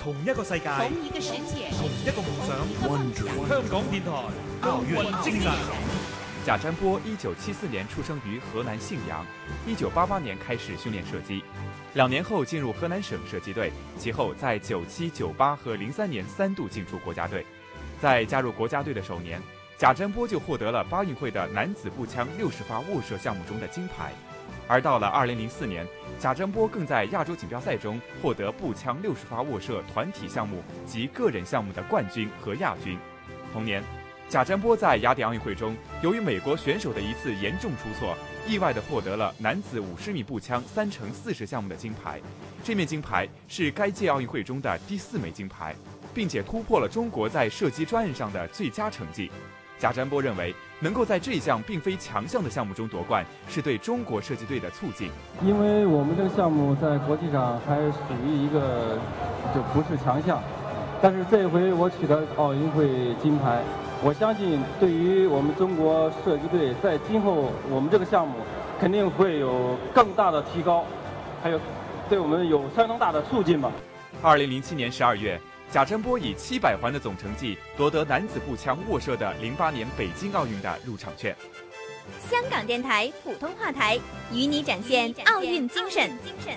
同一个世界，同一个世界，同一個夢想。Wonder. 香港电台奧運精神。贾占波一九七四年出生于河南信阳，一九八八年开始训练射击，两年后进入河南省射击队，其后在九七、九八和零三年三度进出国家队。在加入国家队的首年，贾占波就获得了巴运会的男子步枪六十发握射项目中的金牌。而到了二零零四年，贾占波更在亚洲锦标赛中获得步枪六十发握射团体项目及个人项目的冠军和亚军。同年，贾占波在雅典奥运会中，由于美国选手的一次严重出错，意外地获得了男子五十米步枪三乘四十项目的金牌。这面金牌是该届奥运会中的第四枚金牌，并且突破了中国在射击专业上的最佳成绩。贾占波认为，能够在这一项并非强项的项目中夺冠，是对中国射击队的促进。因为我们这个项目在国际上还属于一个就不是强项，但是这一回我取得奥运会金牌，我相信对于我们中国射击队在今后我们这个项目肯定会有更大的提高，还有对我们有相当大的促进吧。二零零七年十二月，贾占波以七百环的总成绩夺得男子步枪卧射的零八年北京奥运的入场券。香港电台普通话台与你展现奥运精神。精神